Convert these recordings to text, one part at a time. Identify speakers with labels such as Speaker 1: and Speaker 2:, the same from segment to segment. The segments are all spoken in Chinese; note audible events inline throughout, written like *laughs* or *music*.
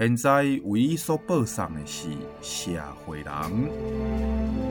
Speaker 1: 现在为你所报送的是社会人。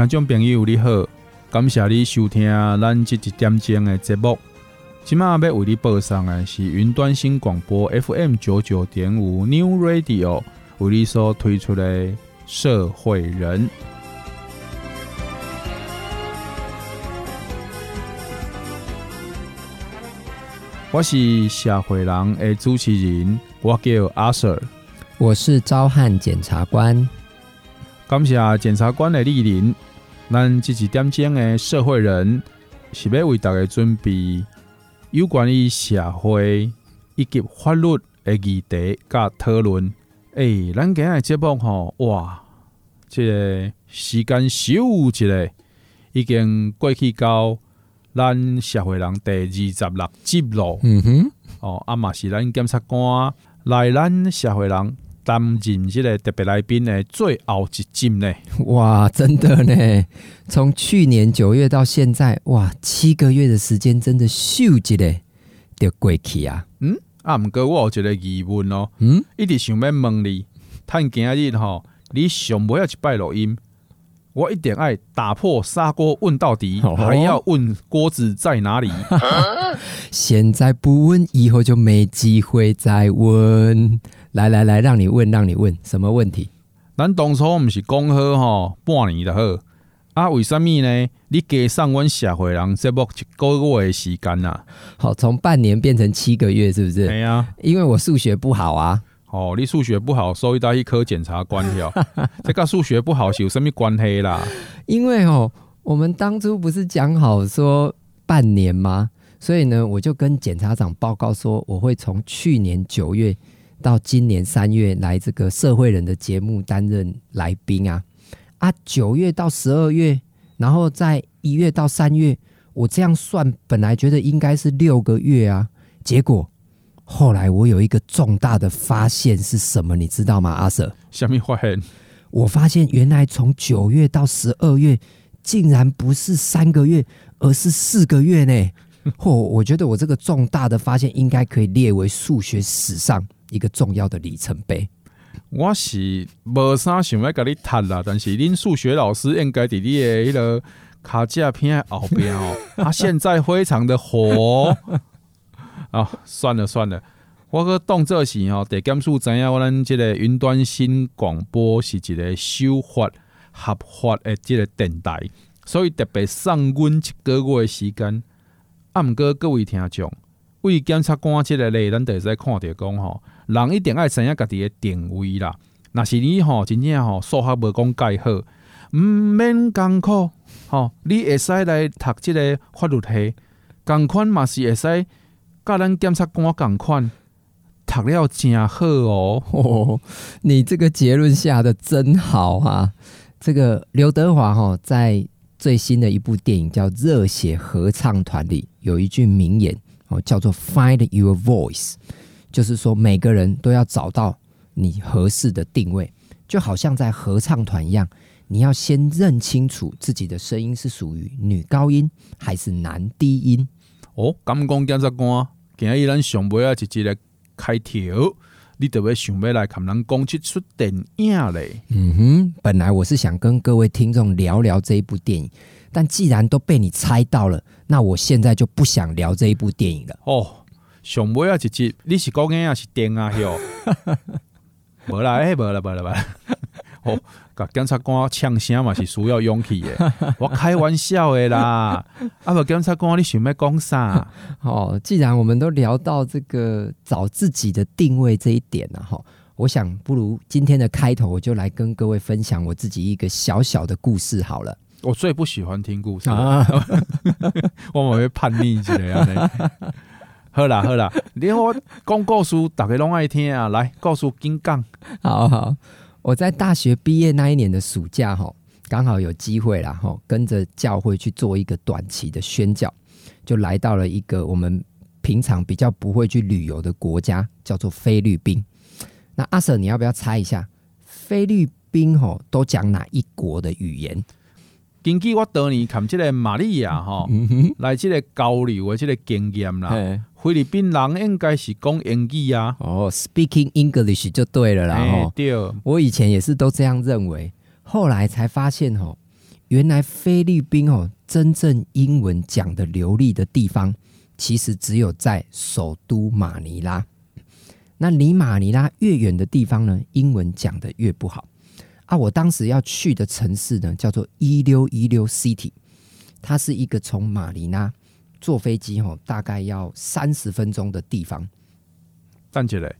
Speaker 1: 听众朋友你好，感谢你收听咱这一点钟的节目。今麦要为你播送的是云端新广播 FM 九九点五 New Radio 为你所推出的社会人。我是社会人的主持人，我叫阿 Sir，
Speaker 2: 我是召唤检察官。
Speaker 1: 感谢检察官的莅临。咱即一点钟的社会人是要为大家准备有关于社会以及法律的议题加讨论。哎、欸，咱今日节目吼，哇，即个时间咻一个已经过去到咱社会人第二十六集咯。嗯哼，哦，啊嘛是咱检察官来咱社会人。担任这个特别来宾的最后一集呢？
Speaker 2: 哇，真的呢！从去年九月到现在，哇，七个月的时间真的秀一个就过去啊！
Speaker 1: 嗯，啊，毋过我有一个疑问哦，嗯，一直想要问你，趁今日吼，你上尾要一摆录音，我一定爱打破砂锅问到底，哦、还要问锅子在哪里？*laughs*
Speaker 2: 现在不问，以后就没机会再问。来来来，让你问，让你问，什么问题？
Speaker 1: 咱当初不是讲好吼，半年就好啊？为什么呢？你加上阮社会人节目一个月的时间呐、啊？
Speaker 2: 好，从半年变成七个月，是不是？
Speaker 1: 对啊，
Speaker 2: 因为我数学不好啊。
Speaker 1: 哦，你数学不好，所以到去考检察官了。*laughs* 这个数学不好是有什么关系啦？
Speaker 2: 因为哦，我们当初不是讲好说半年吗？所以呢，我就跟检察长报告说，我会从去年九月。到今年三月来这个社会人的节目担任来宾啊啊，九月到十二月，然后在一月到三月，我这样算本来觉得应该是六个月啊，结果后来我有一个重大的发现是什么，你知道吗？阿 Sir，
Speaker 1: 下面发现？
Speaker 2: 我发现原来从九月到十二月，竟然不是三个月，而是四个月呢。*laughs* 嚯、哦，我觉得我这个重大的发现应该可以列为数学史上。一个重要的里程碑。
Speaker 1: 我是无啥想要跟你谈啦，但是恁数学老师应该伫你的迄个卡架片后边哦，他 *laughs* 现在非常的火啊！算了算了，我个动作是吼，得减速知影我咱即个云端新广播是一个守法合法的即个电台，所以特别送阮一个月的时间。啊，毋过各位听众，为检察官即个咧，咱会使看着讲吼。人一定爱知影家己的定位啦。若是你吼真正吼数学无讲介好，毋免艰苦吼，你会使来读即个法律系，共款嘛是会使，甲咱检察官共款，读了真好哦，
Speaker 2: 哦。你这个结论下得真好啊！这个刘德华哈在最新的一部电影叫《热血合唱团》里有一句名言哦，叫做 “Find your voice”。就是说，每个人都要找到你合适的定位，就好像在合唱团一样，你要先认清楚自己的声音是属于女高音还是男低音。
Speaker 1: 哦，咁讲检察官，今日咱上尾啊，直接来开条，你特别想要来看人讲这出电影嘞？
Speaker 2: 嗯哼，本来我是想跟各位听众聊聊这一部电影，但既然都被你猜到了，那我现在就不想聊这一部电影了。
Speaker 1: 哦。上尾啊一集，你是讲嘅啊是电啊？*laughs* 哟，无啦，哎，无啦，无啦，无啦。*laughs* 哦，甲检察官呛声嘛是需要勇气的。*laughs* 我开玩笑的啦，啊不，检察官你想要讲啥？
Speaker 2: 哦，既然我们都聊到这个找自己的定位这一点了哈，我想不如今天的开头我就来跟各位分享我自己一个小小的故事好了。
Speaker 1: 我最不喜欢听故事，啊、我会叛逆之类的。好啦 *laughs* 好啦，你我讲故事，大家拢爱听啊！来，故事紧讲。
Speaker 2: 好好，我在大学毕业那一年的暑假，哈，刚好有机会啦，哈，跟着教会去做一个短期的宣教，就来到了一个我们平常比较不会去旅游的国家，叫做菲律宾。那阿 Sir，你要不要猜一下，菲律宾吼都讲哪一国的语言？
Speaker 1: 根据我当年看这个玛利亚 *laughs* 哈，来这个交流的这个经验啦，菲律宾人应该是讲英语啊。
Speaker 2: 哦，speaking English 就对了啦。哦，
Speaker 1: 对，
Speaker 2: 我以前也是都这样认为，后来才发现哦，原来菲律宾哦，真正英文讲的流利的地方，其实只有在首都马尼拉。那离马尼拉越远的地方呢，英文讲的越不好。啊，我当时要去的城市呢，叫做一六一六 City，它是一个从马尼拉坐飞机哦，大概要三十分钟的地方。
Speaker 1: 站起来，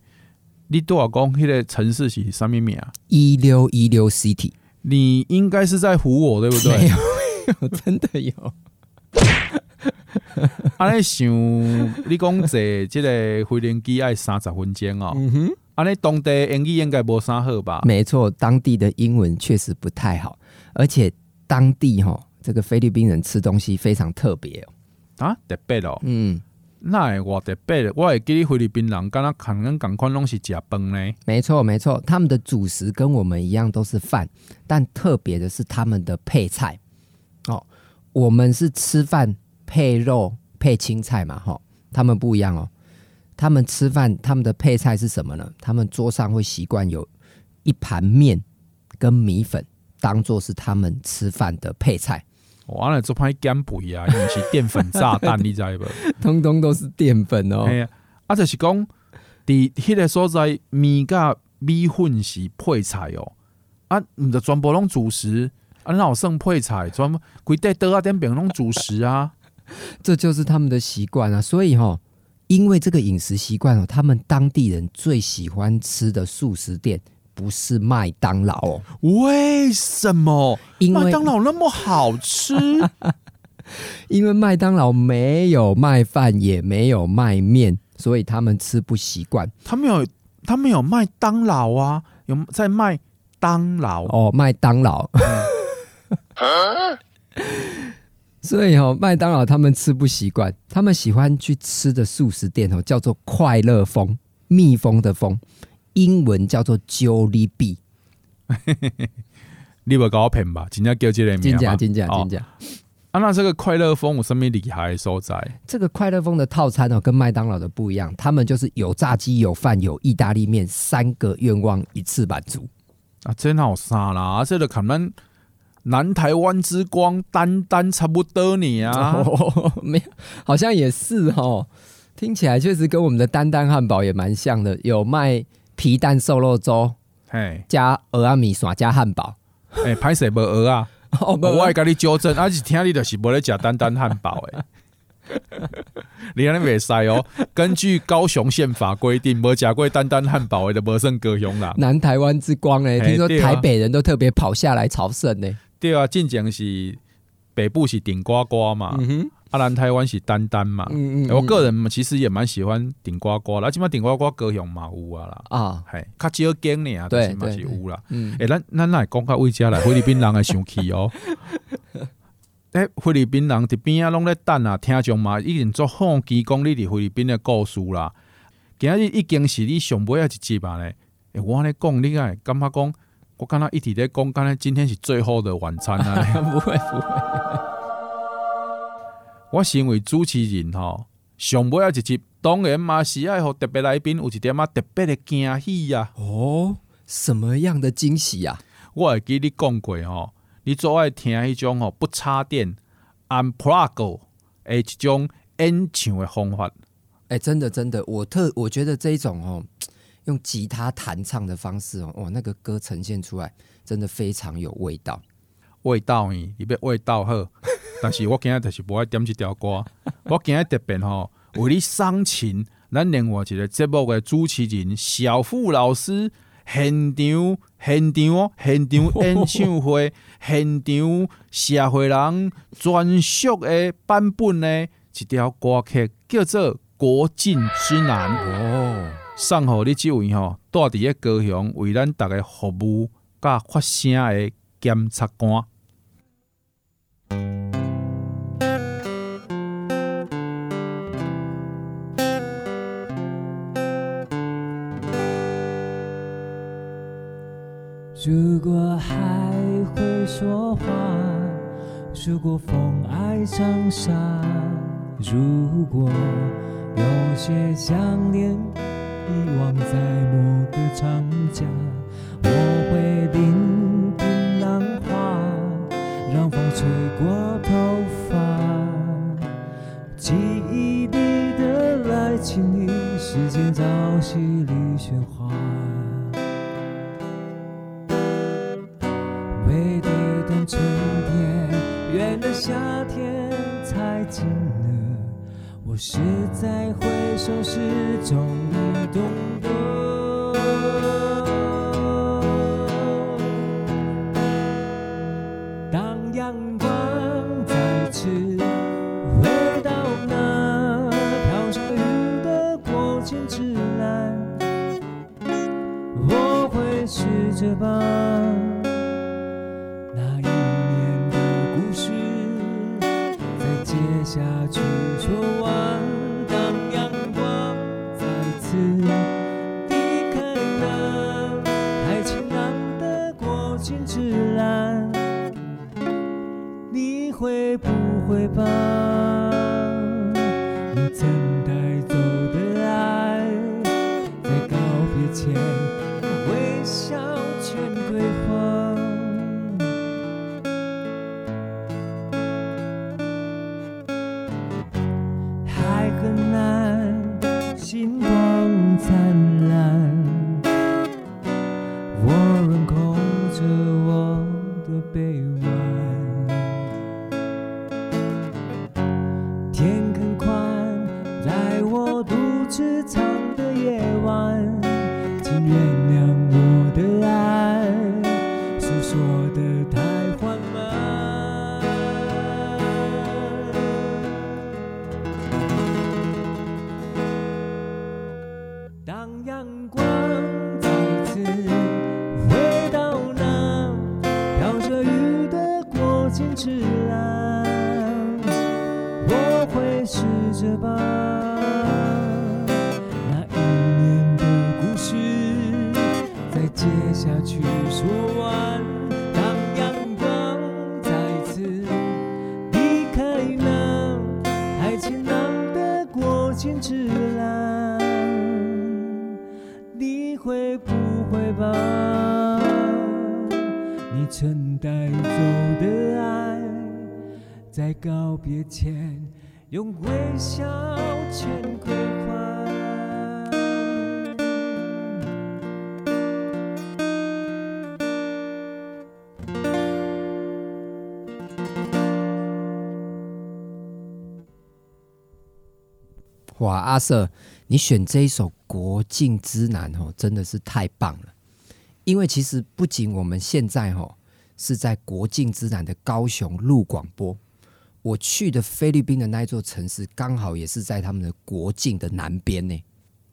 Speaker 1: 你多少讲那个城市是什么名啊？
Speaker 2: 一六一六 City，
Speaker 1: 你应该是在唬我，对不对？
Speaker 2: 没有，真的有。*laughs*
Speaker 1: 啊，你想，你讲坐这个飞行机要三十分钟哦。嗯哼。啊，你当地英语应该无啥好吧？
Speaker 2: 没错，当地的英文确实不太好，而且当地哈，这个菲律宾人吃东西非常特别哦。
Speaker 1: 啊，特别哦。
Speaker 2: 嗯，
Speaker 1: 那我特别，我会记得菲律宾人刚刚可能赶快拢是吃饭呢。
Speaker 2: 没错，没错，他们的主食跟我们一样都是饭，但特别的是他们的配菜哦。我们是吃饭配肉配青菜嘛，哈，他们不一样哦。他们吃饭，他们的配菜是什么呢？他们桌上会习惯有一盘面跟米粉，当做是他们吃饭的配菜。
Speaker 1: 完了，这盘减肥啊，因为是淀粉炸弹，你知不？
Speaker 2: 通通都是淀粉哦。
Speaker 1: 啊，啊，就是讲，伫迄个所在，面甲米粉是配菜哦。啊，你的全部拢主食，啊，哪有剩配菜？全部规块倒啊，点饼拢主食啊，*laughs*
Speaker 2: 这就是他们的习惯啊。所以哈。因为这个饮食习惯哦，他们当地人最喜欢吃的素食店不是麦当劳哦。
Speaker 1: 为什么？
Speaker 2: 因为
Speaker 1: 麦当劳那么好吃？*laughs*
Speaker 2: 因为麦当劳没有卖饭，也没有卖面，所以他们吃不习惯。
Speaker 1: 他们有，他们有麦当劳啊，有在卖当劳
Speaker 2: 哦，麦当劳。*laughs* 所以哦，麦当劳他们吃不习惯，他们喜欢去吃的素食店哦，叫做快乐蜂，蜜蜂的蜂，英文叫做 Jollibee。*laughs*
Speaker 1: 你不搞我骗吧？真的叫这个名？
Speaker 2: 真假？真假？真假？
Speaker 1: 啊，那这个快乐蜂有什么厉害的所在？
Speaker 2: 这个快乐蜂的套餐哦，跟麦当劳的不一样，他们就是有炸鸡、有饭、有意大利面，三个愿望一次满足。
Speaker 1: 啊，真好杀啦！啊，这个可能。南台湾之光，单单差不多你啊，*laughs*
Speaker 2: 哦，没有，好像也是哦。听起来确实跟我们的丹丹汉堡也蛮像的，有卖皮蛋瘦肉粥，嘿，加鹅阿米耍加汉堡。
Speaker 1: 哎，歹势无鹅啊？我会跟你纠正，而且听你的是无咧食丹丹汉堡诶。*laughs* 你安尼袂使哦。根据高雄宪法规定，无食过丹丹汉堡的，无算高雄啦。
Speaker 2: 南台湾之光诶，听说台北人都特别跑下来朝圣呢。
Speaker 1: 对啊，进前是北部是顶呱呱嘛，嗯、啊南台湾是丹丹嘛。嗯嗯嗯，我个人其实也蛮喜欢顶呱呱啦，起码顶呱呱高雄嘛有啊啦。啊，嘿较少见呢啊，但是嘛是有啦。诶、欸，咱咱来讲到位家来，菲律宾人会生气哦。*laughs* 诶，菲律宾人伫边啊拢咧等啊，听众嘛已经做好提供你伫菲律宾的故事啦。今日已经是你上尾啊一集吧咧。诶，我咧讲，你会感觉讲？我刚刚一直在讲，刚才今天是最后的晚餐啊！*laughs*
Speaker 2: 不会不会，
Speaker 1: 我身为主持人吼，上尾啊一集，当然嘛是爱互特别来宾有一点啊特别的惊喜呀！
Speaker 2: 哦，什么样的惊喜呀？
Speaker 1: 我会记你讲过吼，你最爱听迄种吼不插电 unplug 诶，一种演唱的方法。
Speaker 2: 哎，真的真的，我特我觉得这一种哦。用吉他弹唱的方式哦，哇，那个歌呈现出来真的非常有味道。
Speaker 1: 味道呢，你别味道好，但是我今日就是不爱点这条歌。我今日特别吼，为你伤情，咱另外一个节目的主持人小付老师现场现场现场演唱会现场社会人专属的版本呢，一条歌曲叫做《国境之南》哦，送予你这位吼，住伫个高雄为咱大家服务甲发声的检察官。
Speaker 3: 如果还会说话，如果风爱长沙，如果有些想念遗忘在某个长假，我会聆听浪花，让风吹过头发，记忆里的爱情里，时间朝夕里雪花。春天远了，夏天才近了。我是在回首时终用
Speaker 2: 哇，阿瑟，你选这一首《国境之南》哦，真的是太棒了。因为其实不仅我们现在哦是在国境之南的高雄录广播。我去的菲律宾的那一座城市，刚好也是在他们的国境的南边呢。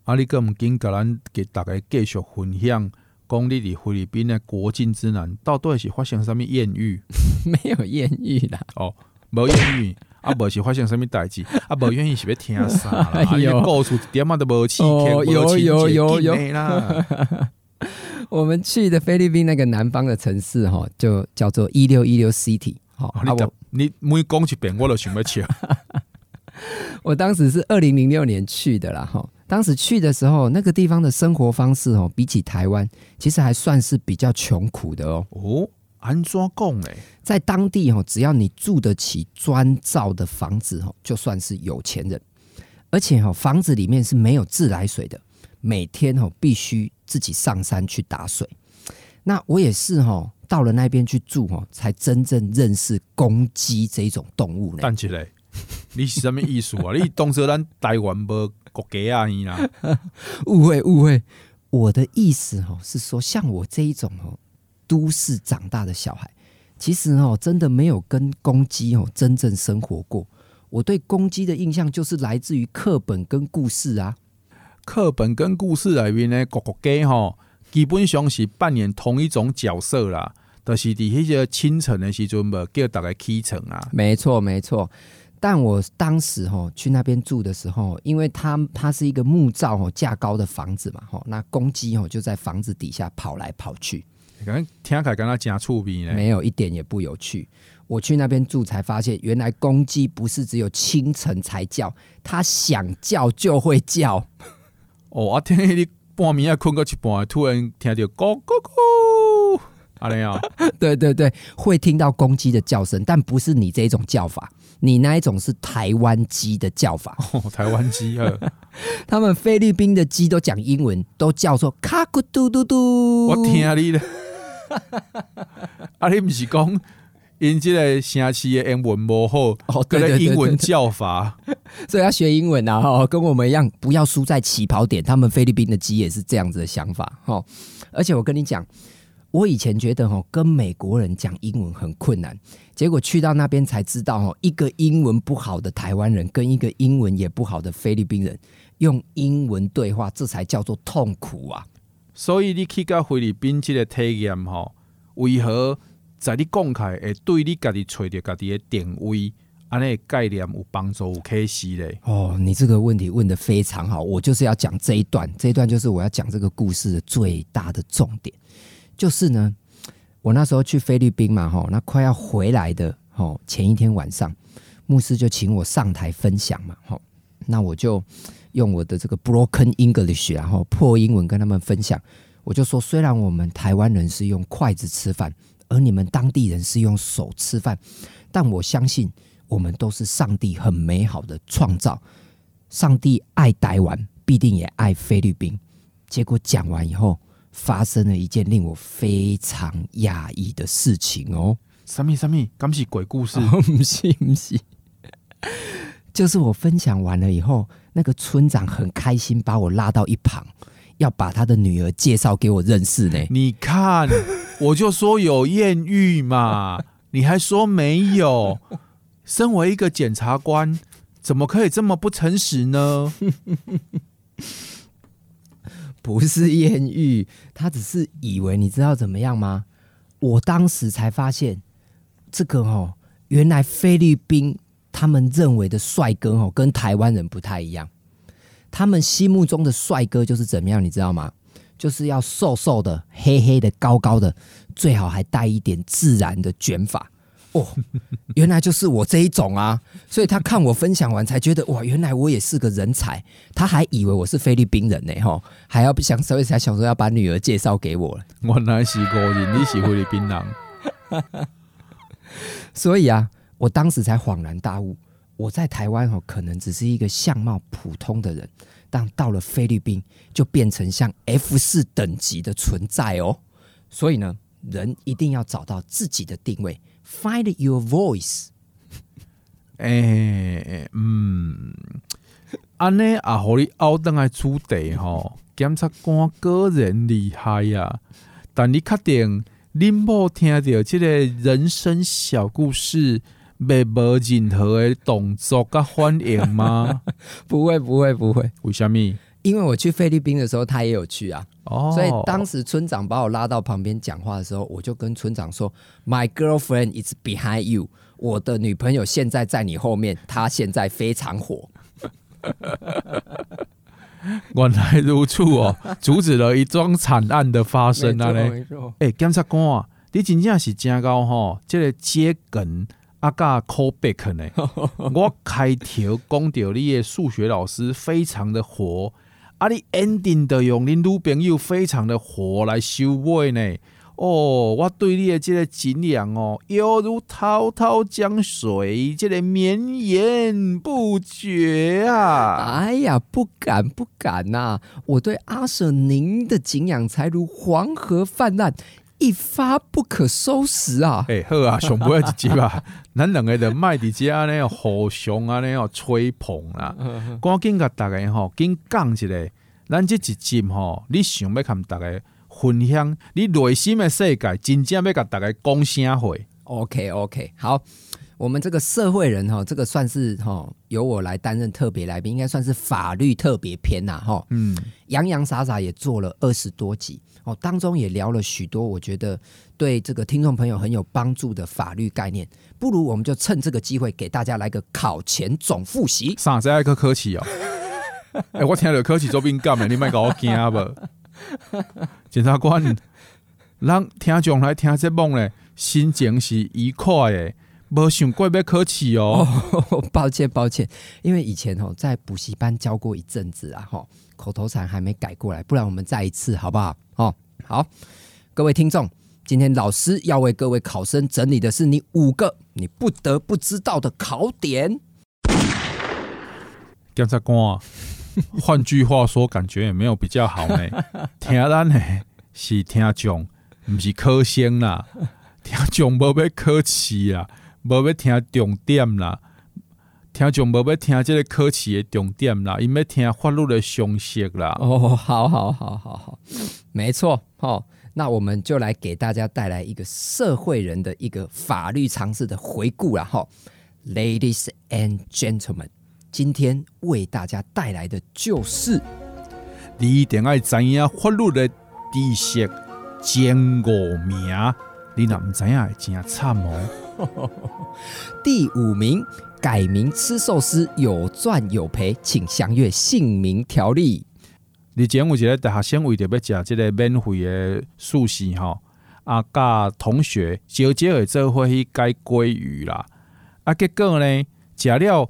Speaker 1: 阿里哥，我们今个咱给大家继续分享，讲你的菲律宾的国境之南，到底是发生什么艳遇？*laughs*
Speaker 2: 没有艳遇啦。
Speaker 1: 哦，没艳遇，啊，不是发生什么代志，啊，不愿意是要听啥啦？*laughs* 哎呦，告诉一点嘛都无气，
Speaker 2: 有有有有有啦。*laughs* 我们去的菲律宾那个南方的城市，哈，就叫做一六一六 City。好，啊我。
Speaker 1: 你每讲一遍，我都想要去。*laughs*
Speaker 2: 我当时是二零零六年去的啦，哈。当时去的时候，那个地方的生活方式哦，比起台湾，其实还算是比较穷苦的哦。
Speaker 1: 哦，安怎讲嘞？
Speaker 2: 在当地哦，只要你住得起砖造的房子哦，就算是有钱人。而且哦，房子里面是没有自来水的，每天哦必须自己上山去打水。那我也是哈，到了那边去住哦，才真正认识公鸡这一种动物呢。
Speaker 1: 站起来，你是什么意思啊？*laughs* 你当作咱台湾无国家啊？你啦？*laughs*
Speaker 2: 误会误会，我的意思哈是说，像我这一种哦，都市长大的小孩，其实哦，真的没有跟公鸡哦真正生活过。我对公鸡的印象就是来自于课本跟故事啊。
Speaker 1: 课本跟故事里面呢，各个鸡吼。基本上是扮演同一种角色啦，就是伫迄个清晨的时阵，无叫大家起床啊。
Speaker 2: 没错，没错。但我当时吼去那边住的时候，因为它它是一个木造吼架高的房子嘛吼，那公鸡吼就在房子底下跑来跑去。
Speaker 1: 刚刚听起来跟他讲触鼻呢，
Speaker 2: 没有一点也不有趣。我去那边住才发现，原来公鸡不是只有清晨才叫，它想叫就会叫。*laughs*
Speaker 1: 哦，我听你。半暝啊，困过一半，突然听到咕咕咕，阿玲啊，
Speaker 2: 对对对，会听到公鸡的叫声，但不是你这种叫法，你那一种是台湾鸡的叫法。*laughs*
Speaker 1: 哦、台湾鸡啊，*laughs*
Speaker 2: 他们菲律宾的鸡都讲英文，都叫做卡咕嘟嘟嘟。
Speaker 1: 我听你的，阿 *laughs* 你不是讲。因这个城市的英文不好，哦，对对对对，英文叫法，*laughs*
Speaker 2: 所以要学英文啊！哈，跟我们一样，不要输在起跑点。他们菲律宾的鸡也是这样子的想法，哈。而且我跟你讲，我以前觉得哈，跟美国人讲英文很困难，结果去到那边才知道，哈，一个英文不好的台湾人跟一个英文也不好的菲律宾人用英文对话，这才叫做痛苦啊！
Speaker 1: 所以你去到菲律宾这个体验，哈，为何？在你讲开，会对你家己找到家己的定位，安尼概念有帮助，有开始嘞。
Speaker 2: 哦，你这个问题问得非常好，我就是要讲这一段，这一段就是我要讲这个故事的最大的重点，就是呢，我那时候去菲律宾嘛，吼，那快要回来的，吼，前一天晚上，牧师就请我上台分享嘛，吼，那我就用我的这个 broken English，然后破英文跟他们分享，我就说，虽然我们台湾人是用筷子吃饭。而你们当地人是用手吃饭，但我相信我们都是上帝很美好的创造。上帝爱台湾，必定也爱菲律宾。结果讲完以后，发生了一件令我非常讶异的事情哦。
Speaker 1: 什么什么？刚是鬼故事？
Speaker 2: 不 *laughs* 是不是，就是我分享完了以后，那个村长很开心，把我拉到一旁。要把他的女儿介绍给我认识呢？
Speaker 1: 你看，*laughs* 我就说有艳遇嘛，你还说没有？身为一个检察官，怎么可以这么不诚实呢？*laughs*
Speaker 2: 不是艳遇，他只是以为你知道怎么样吗？我当时才发现，这个哦，原来菲律宾他们认为的帅哥哦，跟台湾人不太一样。他们心目中的帅哥就是怎么样，你知道吗？就是要瘦瘦的、黑黑的、高高的，最好还带一点自然的卷发。哦，原来就是我这一种啊！所以他看我分享完，才觉得哇，原来我也是个人才。他还以为我是菲律宾人呢，哈，还要不想，所以才想说要把女儿介绍给我。
Speaker 1: 我来是个人，你是菲律宾人。*laughs*
Speaker 2: 所以啊，我当时才恍然大悟。我在台湾哦，可能只是一个相貌普通的人，但到了菲律宾就变成像 F 四等级的存在哦。所以呢，人一定要找到自己的定位，Find your voice。
Speaker 1: 哎、欸，嗯，安尼啊，和你奥登来出地吼，检察官个人厉害呀，但你确定你冇听到这个人生小故事？没无任何的动作跟反应吗？*laughs*
Speaker 2: 不会，不会，不会。
Speaker 1: 为什么？
Speaker 2: 因为我去菲律宾的时候，他也有去啊。
Speaker 1: 哦。
Speaker 2: 所以当时村长把我拉到旁边讲话的时候，我就跟村长说：“My girlfriend is behind you。”我的女朋友现在在你后面，她现在非常火。*laughs*
Speaker 1: 原来如此哦，阻止了一桩惨案的发生啊！嘞，哎，检察官啊，你真正是真高哈，这个接梗。阿嘎 call back 呢？*laughs* 我开头讲到你的数学老师非常的火，啊，你 ending 的用你女朋友非常的火来收尾呢？哦，我对你的这个敬仰哦，犹如滔滔江水，这个绵延不绝啊！
Speaker 2: 哎呀，不敢不敢呐、啊！我对阿 Sir 您的敬仰才如黄河泛滥，一发不可收拾啊！*laughs*
Speaker 1: 哎、欸，好啊，上不要一集吧，*laughs* 咱两个人卖伫这安尼互相安尼哦吹捧啦，*laughs* 赶紧甲大家吼，紧讲一下，咱这一集吼，你想要看大家？分享你内心的世界，真正要甲大家讲啥话
Speaker 2: ？OK OK，好，我们这个社会人哈，这个算是哈由我来担任特别来宾，应该算是法律特别篇呐哈。嗯，洋洋洒洒也做了二十多集哦，当中也聊了许多我觉得对这个听众朋友很有帮助的法律概念。不如我们就趁这个机会给大家来个考前总复习。
Speaker 1: 啥子爱个客气哦？*laughs* 哎、欸，我听了客气做敏感的，你卖搞我惊不？*laughs* 检察官，让听众来听这梦咧，心情是愉快的，没想过要考试哦。*laughs*
Speaker 2: 抱歉抱歉，因为以前哦在补习班教过一阵子啊，哈，口头禅还没改过来，不然我们再一次好不好？哦，好，各位听众，今天老师要为各位考生整理的是你五个你不得不知道的考点。
Speaker 1: 检察官。换句话说，感觉也没有比较好呢。*laughs* 听咱呢是听众，不是考生啦。听众无要考试啦，无要听重点啦。听众无要听这个考试的重点啦，因要听法律的常识啦。
Speaker 2: 哦，好好好好好，没错。哦，那我们就来给大家带来一个社会人的一个法律常识的回顾啦。哈，Ladies and gentlemen。今天为大家带来的就是，
Speaker 1: 你一定要知影法律的知识前五名，你若唔知影会真惨哦。*laughs*
Speaker 2: 第五名，改名吃寿司有赚有赔，请详阅姓名条例。
Speaker 1: 你前有一个大学生为着要食这个免费的寿司吼，啊，甲同学招招会做伙去改鲑鱼啦，啊，结果呢，食了。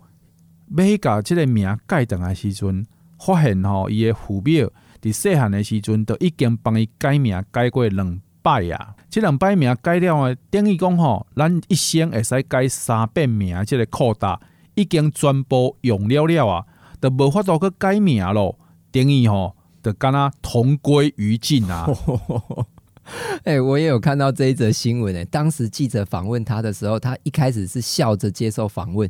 Speaker 1: 要去甲即个名改转来时阵，发现吼伊的父母伫细汉的时阵，都已经帮伊改名改过两摆啊！即两摆名改了诶，等于讲吼，咱一生会使改三遍名，即个扩大已经全部用了了啊，都无法度去改名咯。等于吼，就敢若同归于尽啊！*laughs*
Speaker 2: 哎、欸，我也有看到这一则新闻诶，当时记者访问他的时候，他一开始是笑着接受访问。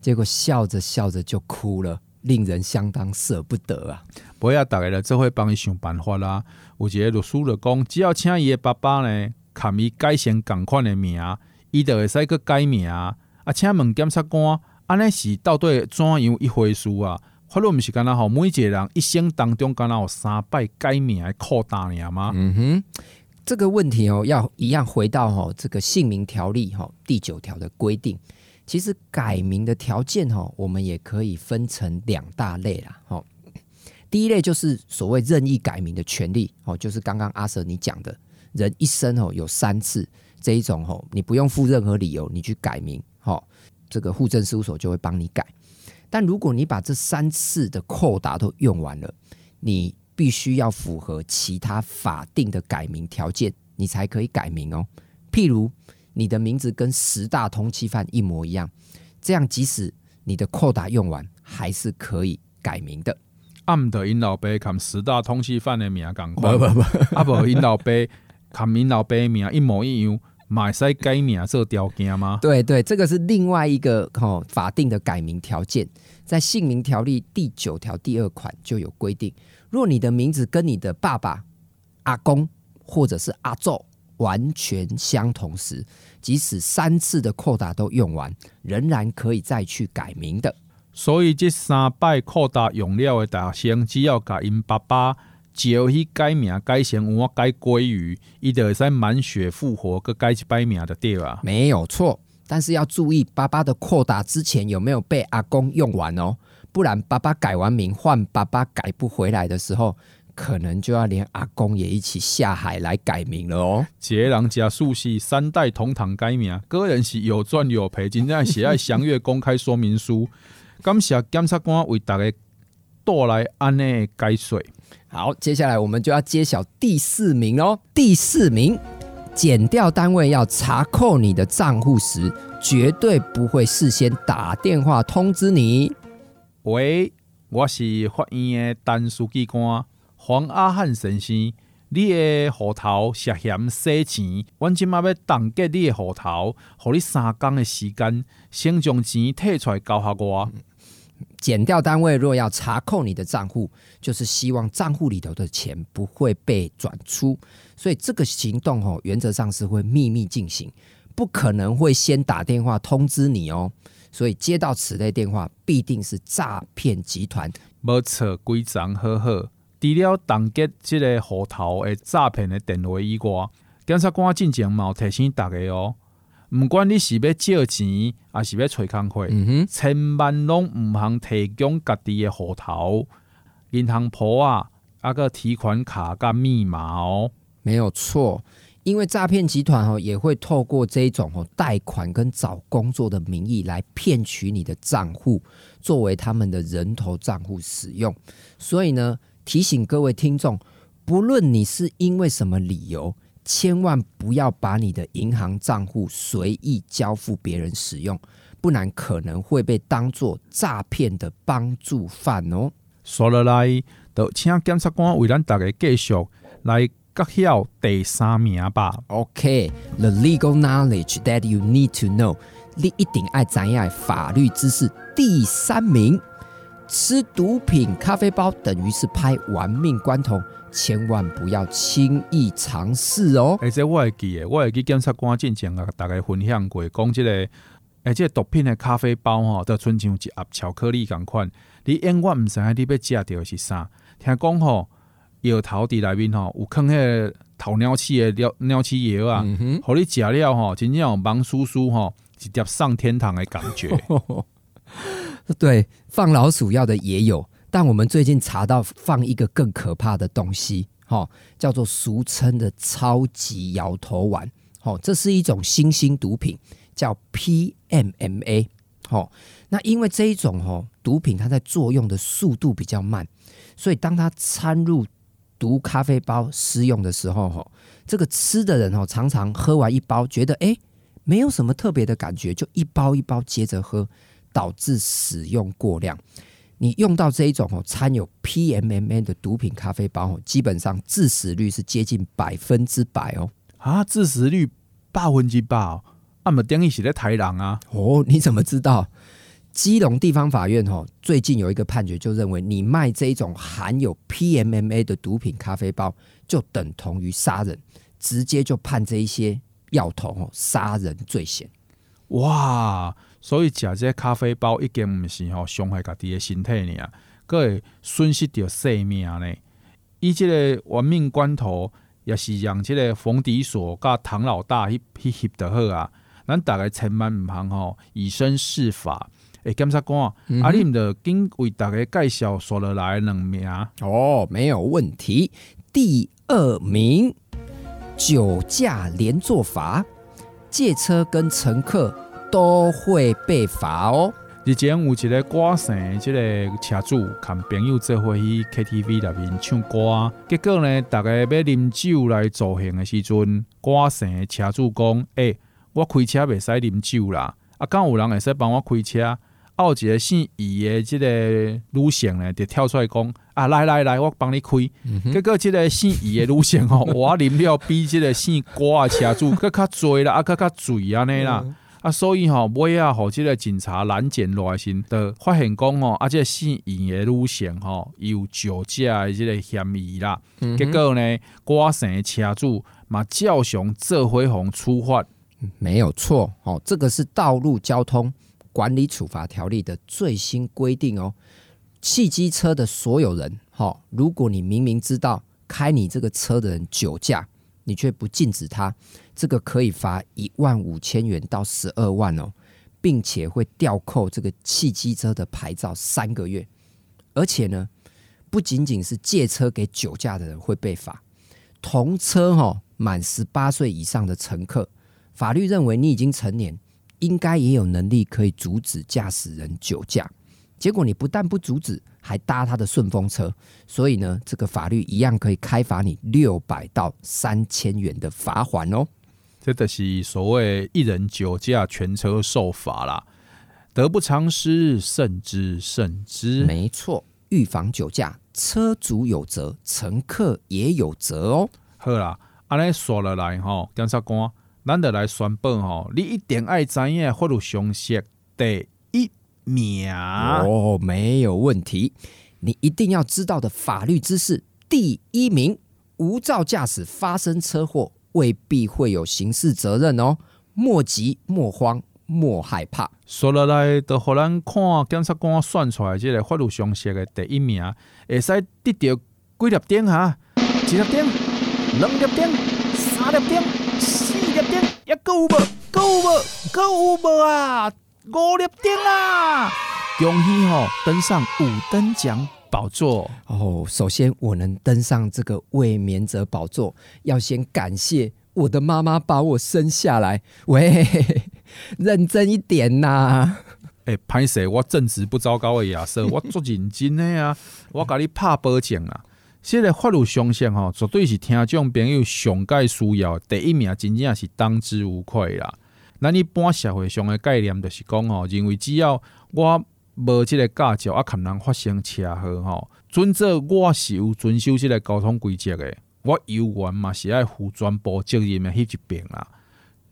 Speaker 2: 结果笑着笑着就哭了，令人相当舍不得啊！
Speaker 1: 不要大家了，这会帮你想办法啦。有一个律师就讲，只要请伊的爸爸呢，给伊改成共款的名，伊就会使去改名。啊，请问检察官，安尼是到底怎样一回事啊？法律毋是干那吼，每一个人一生当中干那有三摆改名的扩大名吗？
Speaker 2: 嗯哼，这个问题哦，要一样回到吼这个姓名条例吼第九条的规定。其实改名的条件哈，我们也可以分成两大类啦。哈，第一类就是所谓任意改名的权利，哦，就是刚刚阿 Sir 你讲的，人一生哦有三次这一种哦，你不用付任何理由，你去改名，哦，这个户政事务所就会帮你改。但如果你把这三次的扣打都用完了，你必须要符合其他法定的改名条件，你才可以改名哦。譬如。你的名字跟十大通缉犯一模一样，这样即使你的扣打用完，还是可以改名的。
Speaker 1: 阿德因老爸看十大通缉犯的名赶快，不不不，阿伯因老爸看因老爸名一模一样，买使改名做条件吗？
Speaker 2: 对对，这个是另外一个哦法定的改名条件，在姓名条例第九条第二款就有规定，若你的名字跟你的爸爸、阿公或者是阿祖。完全相同时，即使三次的扩大都用完，仍然可以再去改名的。
Speaker 1: 所以这三摆扩大用料的大学生，只要甲因爸爸叫去改名，改成我改鲑鱼，伊就会使满血复活，搁改一摆名的对啊？
Speaker 2: 没有错，但是要注意，爸爸的扩大之前有没有被阿公用完哦？不然爸爸改完名换爸爸改不回来的时候。可能就要连阿公也一起下海来改名了哦。
Speaker 1: 一个人家属系三代同堂改名，个人是有赚有赔，真正写在详阅公开说明书。感谢检察官为大家带来安内解说。
Speaker 2: 好，接下来我们就要揭晓第四名喽。第四名，检调单位要查扣你的账户时，绝对不会事先打电话通知你。
Speaker 1: 喂，我是法院的陈书记官黄阿汉先生，你的户头涉嫌洗钱，我今麦要冻结你的户头，给你三天的时间，先将钱退出来交给我。
Speaker 2: 减掉单位若要查扣你的账户，就是希望账户里头的钱不会被转出，所以这个行动哦，原则上是会秘密进行，不可能会先打电话通知你哦。所以接到此类电话，必定是诈骗集团。
Speaker 1: 没错，规章好好。除了冻结这个户头的诈骗的电话以外，检察官进前嘛提醒大家哦，不管你是要借钱，还是要找工作，嗯、哼千万拢唔通提供家己的户头、银行簿啊，啊个提款卡跟密码哦。
Speaker 2: 没有错。因为诈骗集团哦也会透过这种哦贷款跟找工作的名义来骗取你的账户，作为他们的人头账户使用。所以呢，提醒各位听众，不论你是因为什么理由，千万不要把你的银行账户随意交付别人使用，不然可能会被当作诈骗的帮助犯哦。
Speaker 1: 说了来，就请检察官为咱大家继续来。揭晓第三名吧。
Speaker 2: OK，the、okay, legal knowledge that you need to know，你一定爱怎样法律知识。第三名，吃毒品咖啡包等于是拍玩命关头，千万不要轻易尝试哦。
Speaker 1: 而且我会记，我会记检察官之前啊，大概分享过，讲这个，而且毒品的咖啡包吼，都亲像一盒巧克力咁款，你永远唔知你要食到的是啥。听讲吼。药头伫内面吼，有放迄个头鸟鼠的鸟鼠药啊，互你食了吼，真正有盲叔叔吼，直接上天堂的感觉。*laughs*
Speaker 2: 对，放老鼠药的也有，但我们最近查到放一个更可怕的东西，吼，叫做俗称的超级摇头丸，吼，这是一种新兴毒品，叫 PMMA，吼，那因为这一种吼毒品，它在作用的速度比较慢，所以当它掺入毒咖啡包施用的时候，吼，这个吃的人常常喝完一包，觉得诶没有什么特别的感觉，就一包一包接着喝，导致使用过量。你用到这一种哦掺有 PMMA 的毒品咖啡包，基本上致死率是接近百分之百哦。
Speaker 1: 啊，致死率百分之百哦，啊，么等于是在台人啊？
Speaker 2: 哦，你怎么知道？基隆地方法院哦，最近有一个判决，就认为你卖这一种含有 PMMA 的毒品咖啡包，就等同于杀人，直接就判这一些药头哦杀人罪嫌。
Speaker 1: 哇！所以食这咖啡包已经不是吼伤害家己的身体呢，搁会损失掉性命呢。伊即个玩命关头，也是让即个冯迪索甲唐老大去去翕得好啊！咱大家千万唔通吼以身试法。诶，检察官，嗯、啊，你毋着紧为大家介绍说了来两名
Speaker 2: 哦，没有问题。第二名，酒驾连坐法，借车跟乘客都会被罚哦。
Speaker 1: 日前有一个歌星，这个车主跟朋友做伙去 KTV 里面唱歌，结果呢，大家要啉酒来助兴的时阵，歌星车主讲：诶、欸，我开车袂使啉酒啦，啊，敢有人会使帮我开车？有一个姓乙的这个女性呢，就跳出来讲啊，来来来，我帮你开。嗯、结果这个姓乙的女性哦，*laughs* 我啉了比这个姓郭的车主更较醉啦，啊，更较醉安尼啦。嗯、啊，所以吼，尾啊，吼，即个警察拦检来时，就发现讲吼，啊，这个姓乙的女性吼，有酒驾的即个嫌疑啦。嗯、结果呢，挂绳的车主嘛照常做回红处罚，
Speaker 2: 没有错哦，这个是道路交通。管理处罚条例的最新规定哦，汽机车的所有人，哈，如果你明明知道开你这个车的人酒驾，你却不禁止他，这个可以罚一万五千元到十二万哦，并且会吊扣这个汽机车的牌照三个月，而且呢，不仅仅是借车给酒驾的人会被罚，同车哈满十八岁以上的乘客，法律认为你已经成年。应该也有能力可以阻止驾驶人酒驾，结果你不但不阻止，还搭他的顺风车，所以呢，这个法律一样可以开罚你六百到三千元的罚款哦。
Speaker 1: 这就是所谓一人酒驾全车受罚啦。得不偿失，慎之慎之。
Speaker 2: 没错，预防酒驾，车主有责，乘客也有责哦。
Speaker 1: 好啦，安尼说了来吼，检察官，咱就来宣布吼，你一定爱知影法律常识第一名
Speaker 2: 哦，没有问题。你一定要知道的法律知识第一名：无照驾驶发生车祸，未必会有刑事责任哦。莫急莫慌。莫害怕，
Speaker 1: 说落来，就互咱看检察官算出来这个法律常识的第一名，会使得到几粒点哈？一粒点，两粒点，三粒点，四粒点，还够无？够无？够有无啊？五粒点啊！恭喜吼，登上五等奖宝座
Speaker 2: 哦！首先，我能登上这个卫冕者宝座，要先感谢我的妈妈把我生下来。喂。*laughs* 认真一点呐、啊！
Speaker 1: 哎、欸，歹势，我正直不糟糕的亚瑟，我做认真的啊！我甲你拍保证啊，现在法律上线吼，绝对是听众朋友上盖需要第一名，真正是当之无愧啦。咱一般社会上的概念就是讲吼，认为只要我无即个驾照啊，可能发生车祸吼，准则我是有遵守这个交通规则的，我有缘嘛是爱负全部责任的迄一边啦。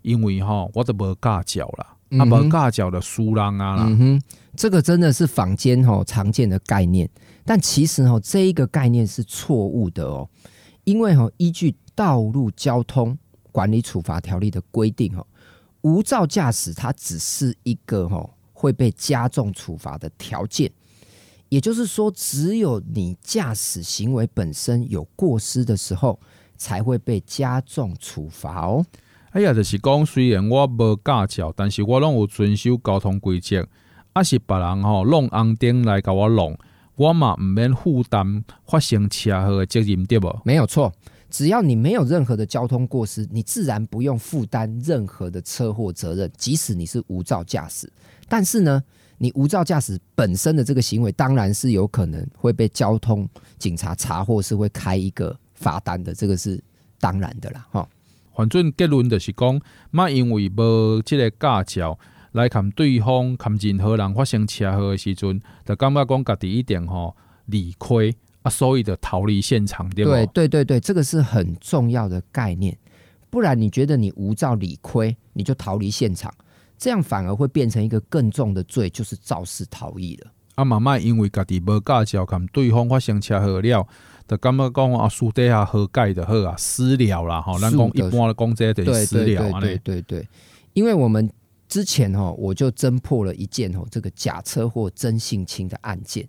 Speaker 1: 因为哈，我都无驾照啦，啊，无驾照就输人啊啦。
Speaker 2: 嗯哼，这个真的是坊间哈常见的概念，但其实哈这一个概念是错误的哦。因为哈依据《道路交通管理处罚条例》的规定哈，无照驾驶它只是一个哈会被加重处罚的条件，也就是说，只有你驾驶行为本身有过失的时候，才会被加重处罚哦。
Speaker 1: 哎呀，就是讲，虽然我无驾照，但是我拢有遵守交通规则。啊，是别人吼弄红灯来甲我弄，我嘛毋免负担发生车祸的责任，对不？
Speaker 2: 没有错，只要你没有任何的交通过失，你自然不用负担任何的车祸责任。即使你是无照驾驶，但是呢，你无照驾驶本身的这个行为，当然是有可能会被交通警察查，获是会开一个罚单的，这个是当然的啦，哈。
Speaker 1: 反正结论就是讲，莫因为无即个驾照来看对方，看任何人发生车祸的时阵，就感觉讲家己一定吼理亏啊，所以的逃离现场，对不？
Speaker 2: 对对对对，这个是很重要的概念。不然你觉得你无照理亏，你就逃离现场，这样反而会变成一个更重的罪，就是肇事逃逸了。
Speaker 1: 啊，妈妈因为家己无驾照，看对方发生车祸了。就感觉讲啊，树底下好盖的好啊，私了啦哈。咱讲一般的讲这就是私了啊。
Speaker 2: 对对对，因为我们之前哈，我就侦破了一件哦，这个假车祸真性侵的案件。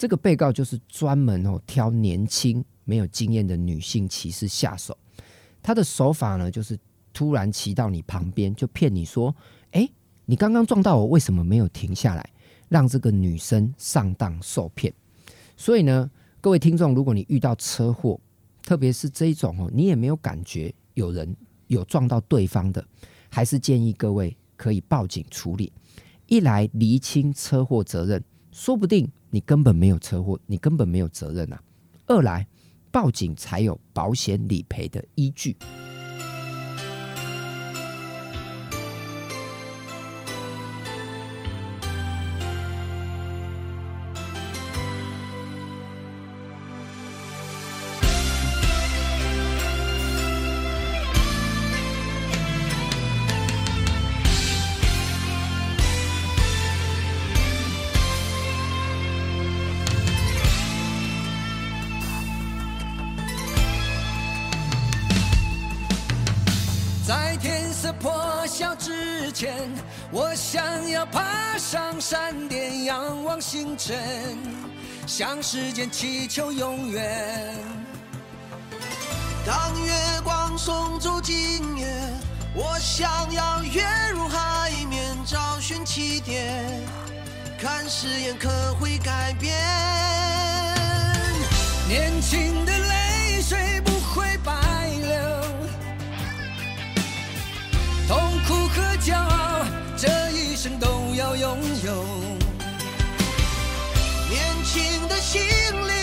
Speaker 2: 这个被告就是专门哦挑年轻没有经验的女性骑士下手。他的手法呢，就是突然骑到你旁边，就骗你说：“哎，你刚刚撞到我，为什么没有停下来？”让这个女生上当受骗。所以呢。各位听众，如果你遇到车祸，特别是这一种哦，你也没有感觉有人有撞到对方的，还是建议各位可以报警处理。一来厘清车祸责任，说不定你根本没有车祸，你根本没有责任啊。二来报警才有保险理赔的依据。
Speaker 4: 在破晓之前我想要爬上山巅，仰望星辰，向时间祈求永远。当月光送走今夜，我想要跃入海面，找寻起点，看誓言可会改变。年轻的苦和骄傲。这一生都要拥有，年轻的心灵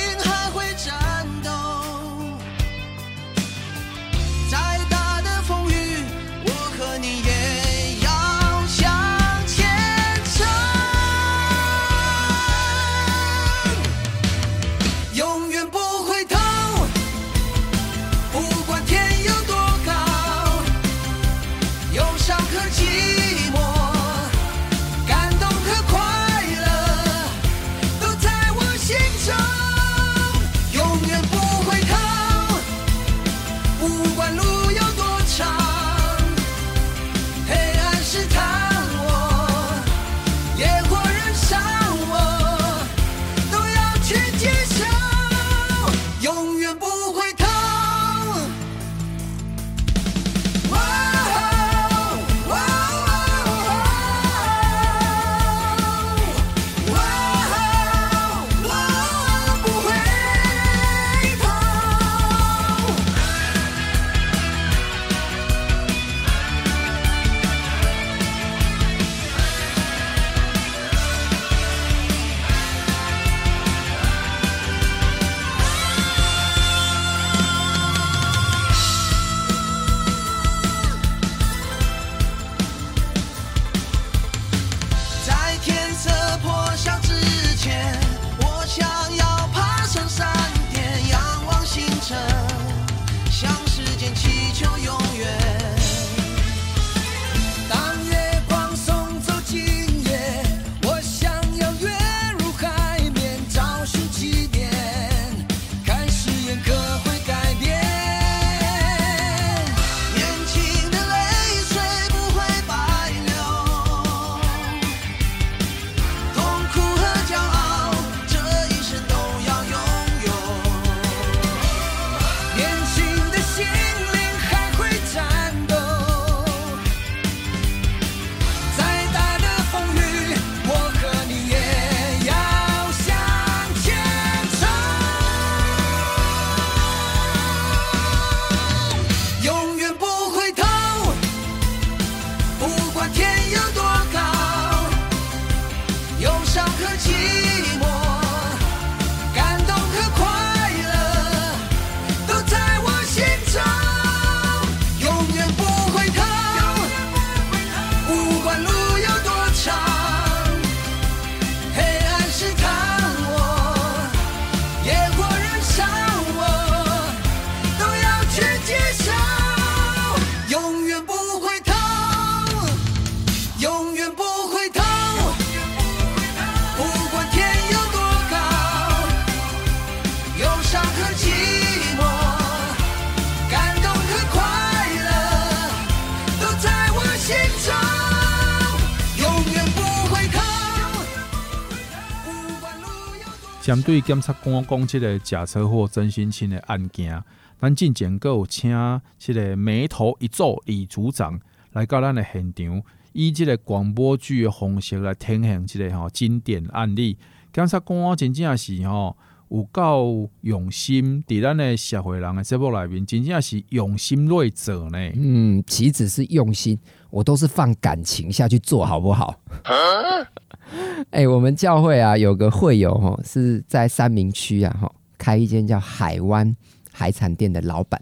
Speaker 1: 针对检察官讲这个假车祸真心亲的案件，咱进前阁有请这个眉头一皱李组长来到咱的现场，以这个广播剧的方式来呈现这个吼经典案例。检察官真正是吼有够用心，伫咱的社会人的节目里面，真正是用心在做呢。
Speaker 2: 嗯，岂止是用心，我都是放感情下去做好不好？*laughs* 哎、欸，我们教会啊，有个会友哈，是在三明区啊哈，开一间叫海湾海产店的老板。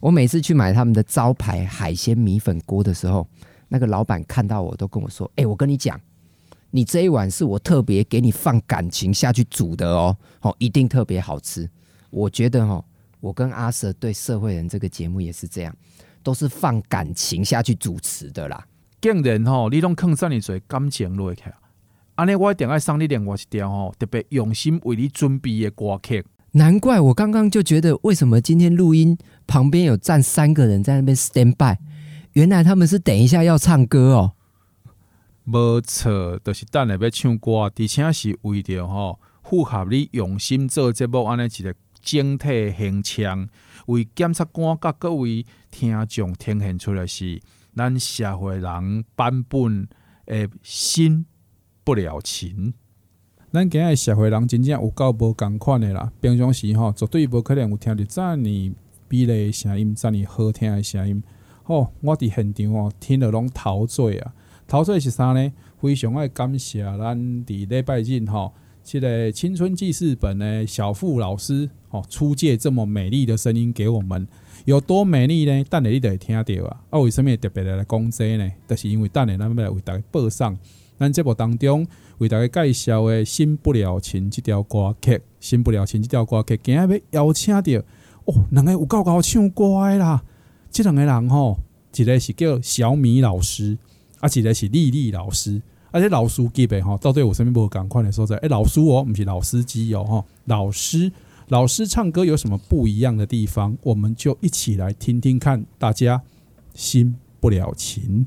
Speaker 2: 我每次去买他们的招牌海鲜米粉锅的时候，那个老板看到我都跟我说：“哎、欸，我跟你讲，你这一碗是我特别给你放感情下去煮的哦，哦，一定特别好吃。”我觉得哦，我跟阿 Sir 对社会人这个节目也是这样，都是放感情下去主持的啦。
Speaker 1: 竟然吼，你拢囥这么多感情落去。安尼，我一定爱送你另外一条吼，特别用心为你准备的歌曲。
Speaker 2: 难怪我刚刚就觉得，为什么今天录音旁边有站三个人在那边 stand by？原来他们是等一下要唱歌哦。
Speaker 1: 无错，就是等下要唱歌，而且是为着吼符合你用心做节目安尼一个整体形象，为检察官甲各位听众呈现出来是咱社会人版本的心。不了情，咱今日社会人真正有够无共款的啦。平常时吼，绝对无可能有听到遮尔美丽的声音，遮尔好听的声音。吼，我伫现场哦，听了拢陶醉啊！陶醉是啥呢？非常爱感谢咱伫礼拜日吼，这个青春记事本的小付老师吼，出借这么美丽的声音给我们，有多美丽呢？等下你就会听到啊！啊，为什么特别来讲这呢？就是因为等下咱要来为大家报送。咱节目当中为大家介绍的《新不了情》这条歌曲，《新不了情》这条歌曲，今日要邀请到哦，两个有够够唱歌的啦！这两个人吼，一个是叫小米老师，啊，一个是丽丽老师，而且老师级别吼，到底有什么不同款的说在？诶，老师哦，不是老司机哦，哈，老师，老师唱歌有什么不一样的地方？我们就一起来听听看，大家新不了情。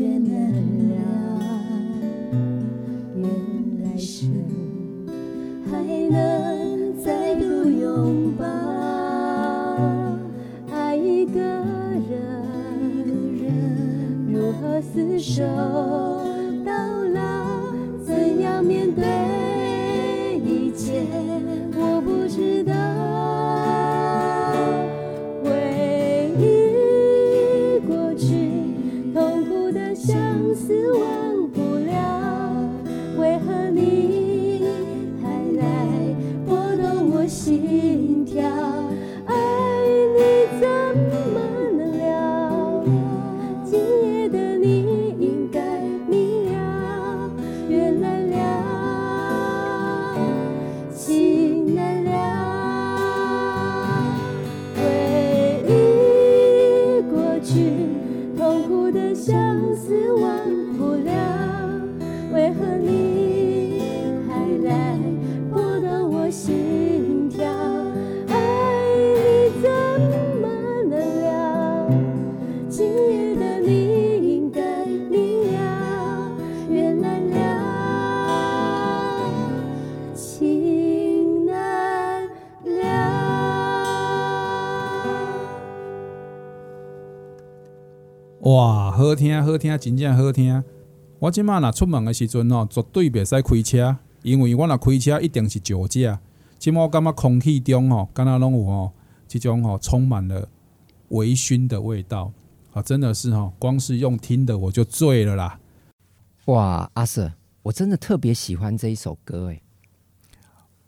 Speaker 5: 手
Speaker 1: 听，真正好听！我即马若出门的时阵哦，绝对袂使开车，因为我若开车一定是酒驾。即马我感觉空气中哦，敢若拢有哦，即种哦充满了微醺的味道啊，真的是哦，光是用听的我就醉了啦！
Speaker 2: 哇，阿 Sir，我真的特别喜欢这一首歌诶，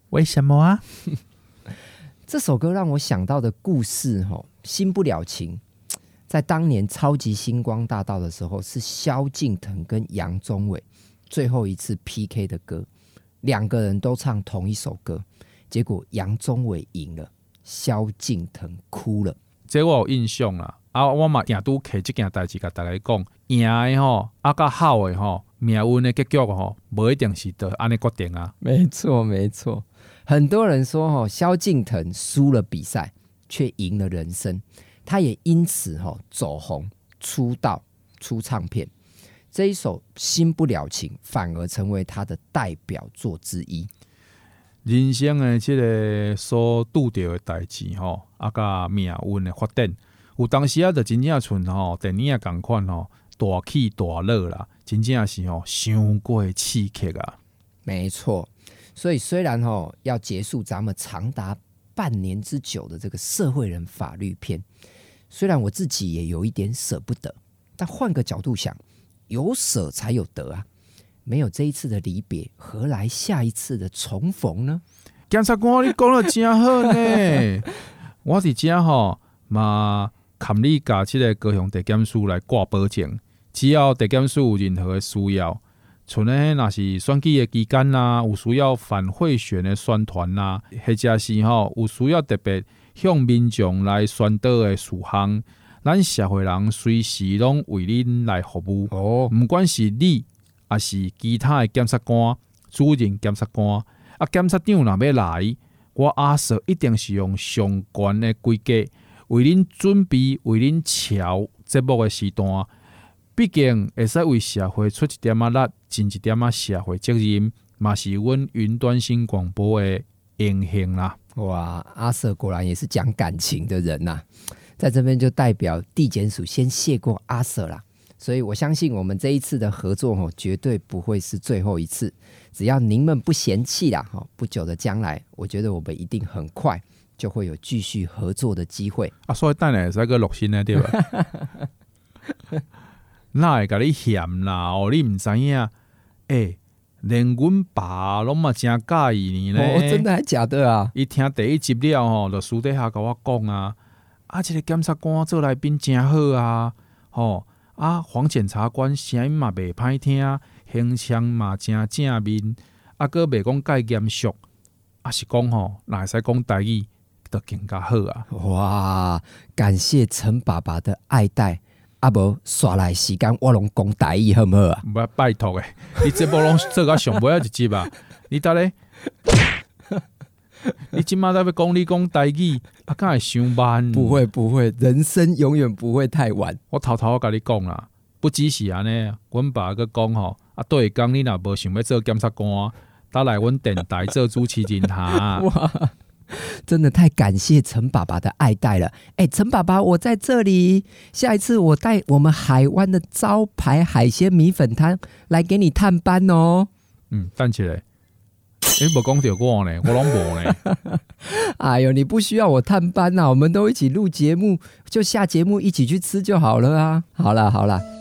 Speaker 1: 为什么啊？*laughs*
Speaker 2: 这首歌让我想到的故事哦，新不了情。在当年超级星光大道的时候，是萧敬腾跟杨宗纬最后一次 PK 的歌，两个人都唱同一首歌，结果杨宗纬赢了，萧敬腾哭了。
Speaker 1: 这我有印象啦，啊，我嘛定都摕这件代志甲大家讲，赢的吼，啊，较好的吼，命运的结局吼，不一定是得安尼决定啊。
Speaker 2: 没错，没错，很多人说吼，萧敬腾输了比赛，却赢了人生。他也因此哈走红、出道、出唱片，这一首《新不了情》反而成为他的代表作之一。
Speaker 1: 人生的这个所拄到的代志吼，啊，甲命运的发展，有当时啊，就真正像吼电影共款吼，大起大落啦，真正是吼伤过刺激啊。
Speaker 2: 没错，所以虽然吼要结束咱们长达半年之久的这个社会人法律篇。虽然我自己也有一点舍不得，但换个角度想，有舍才有得啊！没有这一次的离别，何来下一次的重逢呢？
Speaker 1: 检察官，你讲得真好呢！*laughs* 我伫遮吼嘛，看你甲这个高雄地检署来挂保证，只要地检署有任何的需要，像呢若是选举的期间呐，有需要反贿选的宣传呐，或者是吼有需要特别。向民众来宣导的事项，咱社会人随时拢为恁来服务。哦，毋管是你，还是其他的检察官、主任检察官，啊，检察长若要来，我阿 Sir 一定是用上悬的规格为恁准备，为恁乔节目的时段。毕竟会使为社会出一点仔力，尽一点仔社会责任，嘛是阮云端新广播的荣幸啦。
Speaker 2: 哇，阿 Sir 果然也是讲感情的人呐、啊，在这边就代表地检署先谢过阿 Sir 啦，所以我相信我们这一次的合作哦，绝对不会是最后一次。只要您们不嫌弃啦，哈，不久的将来，我觉得我们一定很快就会有继续合作的机会。
Speaker 1: 啊，所以带来这个录音呢，对吧？*laughs* 那会甲你嫌啦？哦，你毋知影？诶、欸，连阮爸拢嘛真介意你咧。
Speaker 2: 哦，真的还假的啊？
Speaker 1: 伊听第一集了吼，就私底下甲我讲啊，啊，这个检察官做来宾真好啊，吼啊，黄检察官声音嘛袂歹听，形象嘛真正面，啊，阁袂讲介严肃，啊是讲吼，若会使讲台语，就更加好啊！
Speaker 2: 哇，感谢陈爸爸的爱戴。啊无刷来时间，我拢讲台语好毋好啊？
Speaker 1: 唔要拜托诶，你这部拢做甲上尾一集啊！*laughs* 你搭咧，*laughs* 你即马在要讲你讲台语，啊，敢会伤慢？
Speaker 2: 不会不会，人生永远不会太晚。
Speaker 1: 我偷偷甲你讲啦，不只是安尼，阮爸个讲吼，啊，对，讲你若无想要做检察官，打来阮电台做主持人哈。*laughs*
Speaker 2: 哇 *laughs* 真的太感谢陈爸爸的爱戴了！哎，陈爸爸，我在这里。下一次我带我们海湾的招牌海鲜米粉汤来给你探班哦。
Speaker 1: 嗯，站起来。你不讲到我呢，我拢无呢。*laughs*
Speaker 2: 哎呦，你不需要我探班呐、啊，我们都一起录节目，就下节目一起去吃就好了啊。好了好了。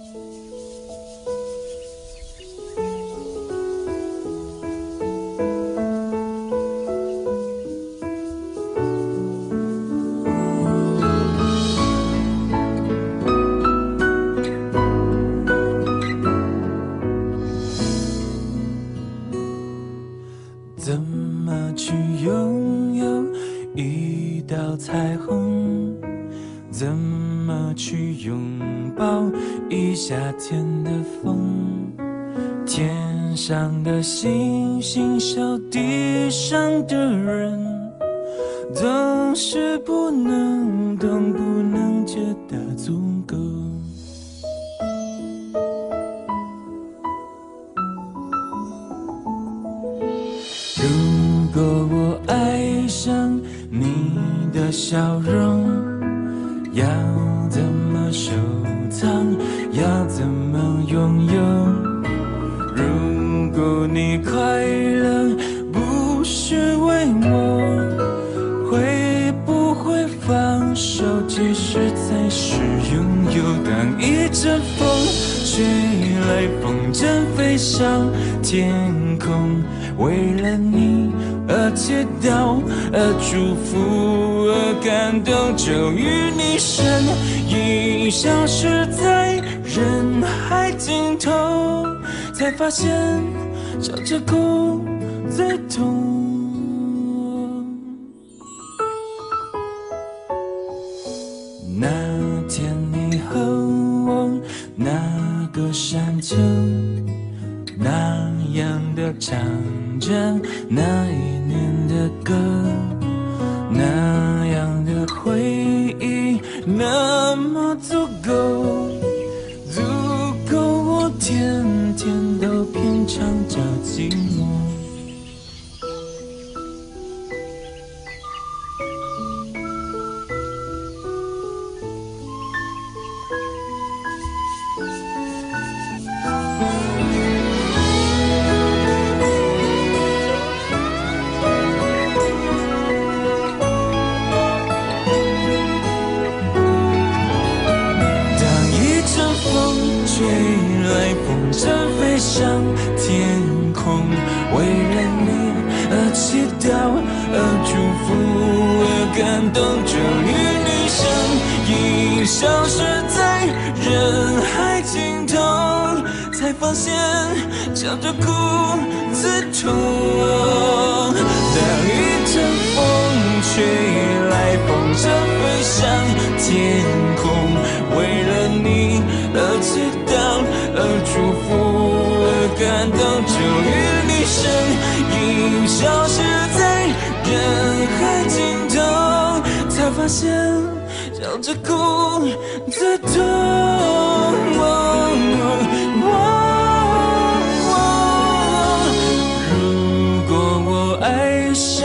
Speaker 6: 最痛。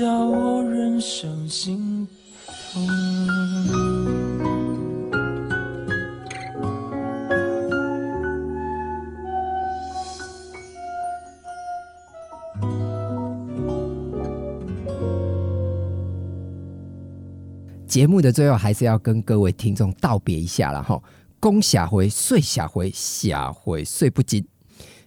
Speaker 3: 叫我人生心痛。
Speaker 2: 节目的最后，还是要跟各位听众道别一下了哈。恭下回岁下回下回岁不尽，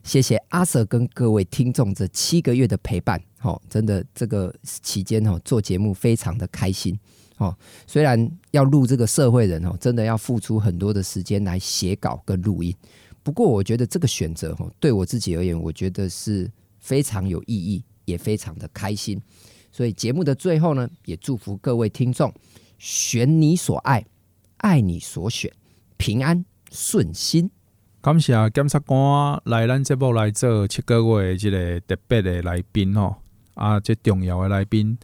Speaker 2: 谢谢阿 Sir 跟各位听众这七个月的陪伴，哈，真的这个期间哈做节目非常的开心，哦，虽然要录这个社会人哦，真的要付出很多的时间来写稿跟录音，不过我觉得这个选择哈对我自己而言，我觉得是非常有意义，也非常的开心，所以节目的最后呢，也祝福各位听众。选你所爱，爱你所选，平安顺心。
Speaker 1: 感谢检察官来咱节目来做七个月这个特别的来宾哦，啊，这重要的来宾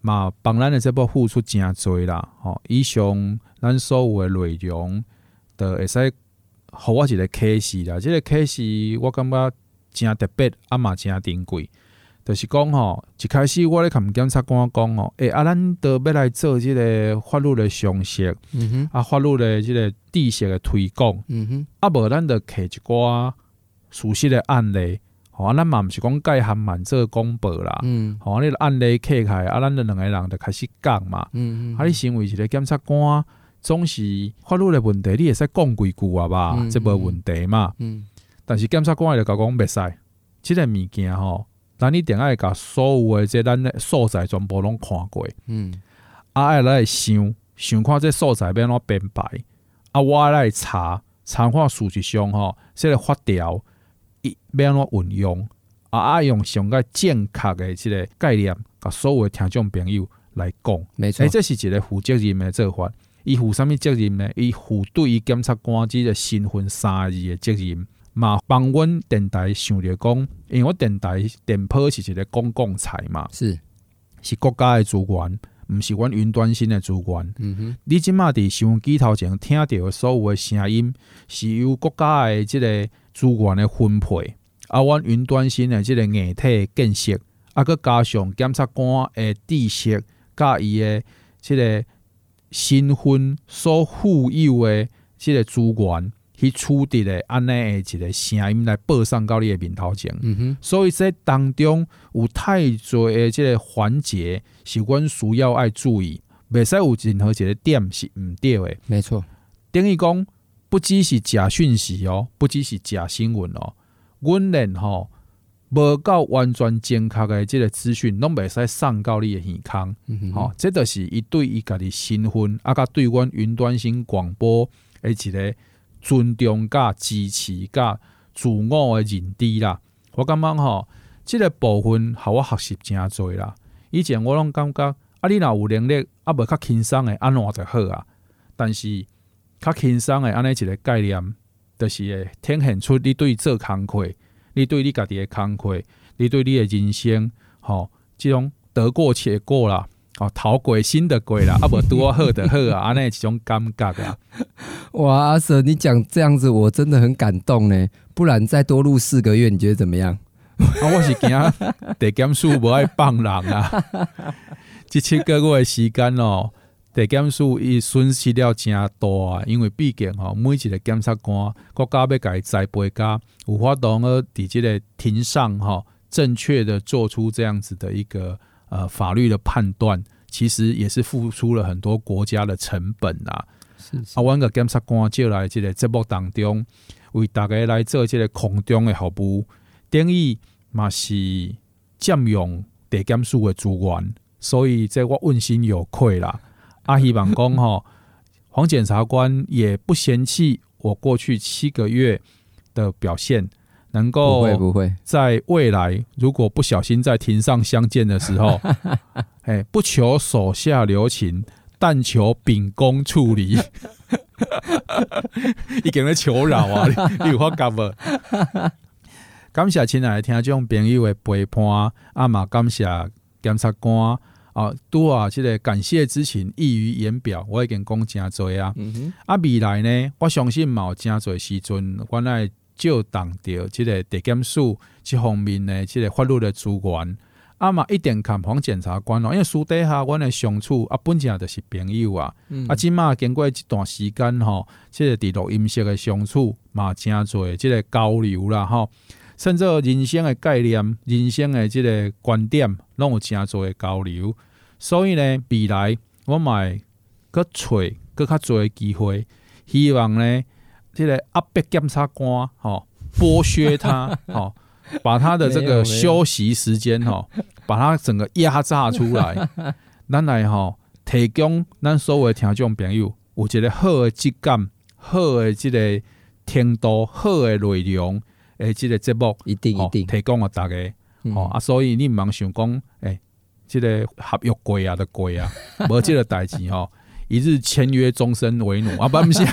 Speaker 1: 嘛，帮咱的节目付出真多啦。吼，以上咱所有的内容都会使，互我一个启示啦。这个启示我感觉真特别，啊嘛真珍贵。就是讲吼，一开始我咧甲检察官讲吼，诶、欸，啊，咱都要来做即个法律的常识，嗯哼，啊，法律的即个知识的推广，嗯哼，啊，无咱就摕一寡熟悉的案例，吼、啊，咱嘛毋是讲盖含满做广播啦，嗯，吼、啊，你按例起开，啊，咱就两个人就开始讲嘛，嗯嗯，啊，你身为一个检察官，总是法律的问题，你会使讲几句啊吧，这无问题嘛，嗯，但是检察官就甲讲袂使，即个物件吼。咱一定爱甲所有的这咱的素材全部拢看过，嗯，啊爱来想想看这素材要安怎编排，啊我来查查看事实上吼，这个法条一要安怎运用，啊爱用上个正确的即个概念，甲所有的听众朋友来讲，
Speaker 2: 没错，
Speaker 1: 这是一个负责任的做法，伊负啥物责任呢？伊负对于检察官即个身份三字的责任。嘛，帮阮电台想着讲，因为我电台电波是一个公共财嘛，是是国家的资源，毋是阮云端新的资源。嗯哼，你即马伫收音机头前听到的所有的声音，是由国家的即个资源的分配，啊，阮云端新的即个硬体建设，啊，佮加上检察官的知识，甲伊的即个身份所富有的即个资源。去处理的安尼的一个声音来报上到你的面头前，嗯哼，所以这当中有太多的即个环节是阮需要爱注意，袂使有任何一个点是毋对的。
Speaker 2: 没错，
Speaker 1: 等于讲不只是假讯息哦，不只是假新闻哦，阮连吼无够完全正确的即个资讯，拢袂使送到你的耳孔，嗯哼，吼，这著是伊对伊家己身份，啊，甲对阮云端新广播的一个。尊重、甲支持、甲自我的认知啦，我感觉吼，即个部分互我学习诚多啦。以前我拢感觉啊，你若有能力啊，无较轻松的安怎就好啊。但是较轻松的安尼一个概念，就是会体现出你对做工课，你对你家己的工课，你对你的人生，吼，即种得过且过啦。哦，逃过心的过啦，*laughs* 啊不多好的好啊，安尼一种感觉啊。*laughs*
Speaker 2: 哇，阿 Sir，你讲这样子，我真的很感动呢。不然再多录四个月，你觉得怎么样？*laughs* 啊，
Speaker 1: 我是惊地检署无爱放人啊。即七个月的时间哦，地检署伊损失了真大啊，因为毕竟吼，每一个检察官国家要改栽培家，有法度而伫即个庭上哈，正确的做出这样子的一个。呃，法律的判断其实也是付出了很多国家的成本啊。是，是啊，阮个检察官借来即个节目当中，为大家来做即个空中的服务，等于嘛是占用地检署的资源，所以这我问心有愧啦。啊，希望讲吼，黄检察官也不嫌弃我过去七个月的表现。能够不会不会，在未来如果不小心在庭上相见的时候，*laughs* 哎，不求手下留情，但求秉公处理。你给他求饶啊！*laughs* 你有法感无？感谢亲爱的听众朋友的陪伴，阿妈感谢检察官啊，拄啊，即个感谢之情溢于言表，我已经讲真多啊。嗯、啊，未来呢，我相信嘛有真多时阵，我来。就当着即个地检署即方面的这个法律的资源，啊嘛一定看旁检察官咯，因为私底下阮诶相处啊，本身就是朋友啊，嗯、啊，即嘛经过一段时间吼，即个伫录音室诶相处嘛，诚侪即个交流啦吼，甚至人生的概念、人生的即个观点，拢有诚侪的交流。所以呢，未来我买搁找搁较侪机会，希望呢。即个阿伯检察官，吼剥削他，*laughs* 吼把他的这个休息时间，吼把他整个压榨出来，*laughs* 咱来吼提供咱所有的听众朋友有一个好的质感、好的即个程度、好的内容，诶，即个节目
Speaker 2: 一定一定。
Speaker 1: 提供给大家，吼啊，所以你毋茫想讲，诶，即个合约贵啊，的贵啊，无即个代志 *laughs* 吼，一日签约，终身为奴啊，不毋是。*laughs*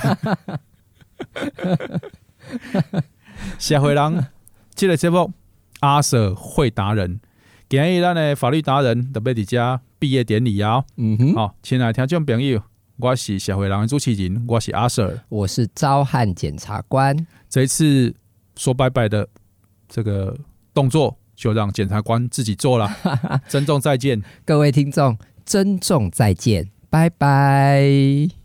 Speaker 1: 社会人，即个节目阿 Sir 会达人，今日咱的法律达人特别伫遮毕业典礼啊，嗯哼，好，亲爱的听众朋友，我是社会人的主持人，我是阿 Sir，
Speaker 2: 我是召唤检察官，
Speaker 1: 这一次说拜拜的这个动作，就让检察官自己做了，*laughs* 珍重再见，
Speaker 2: 各位听众，珍重再见，拜拜。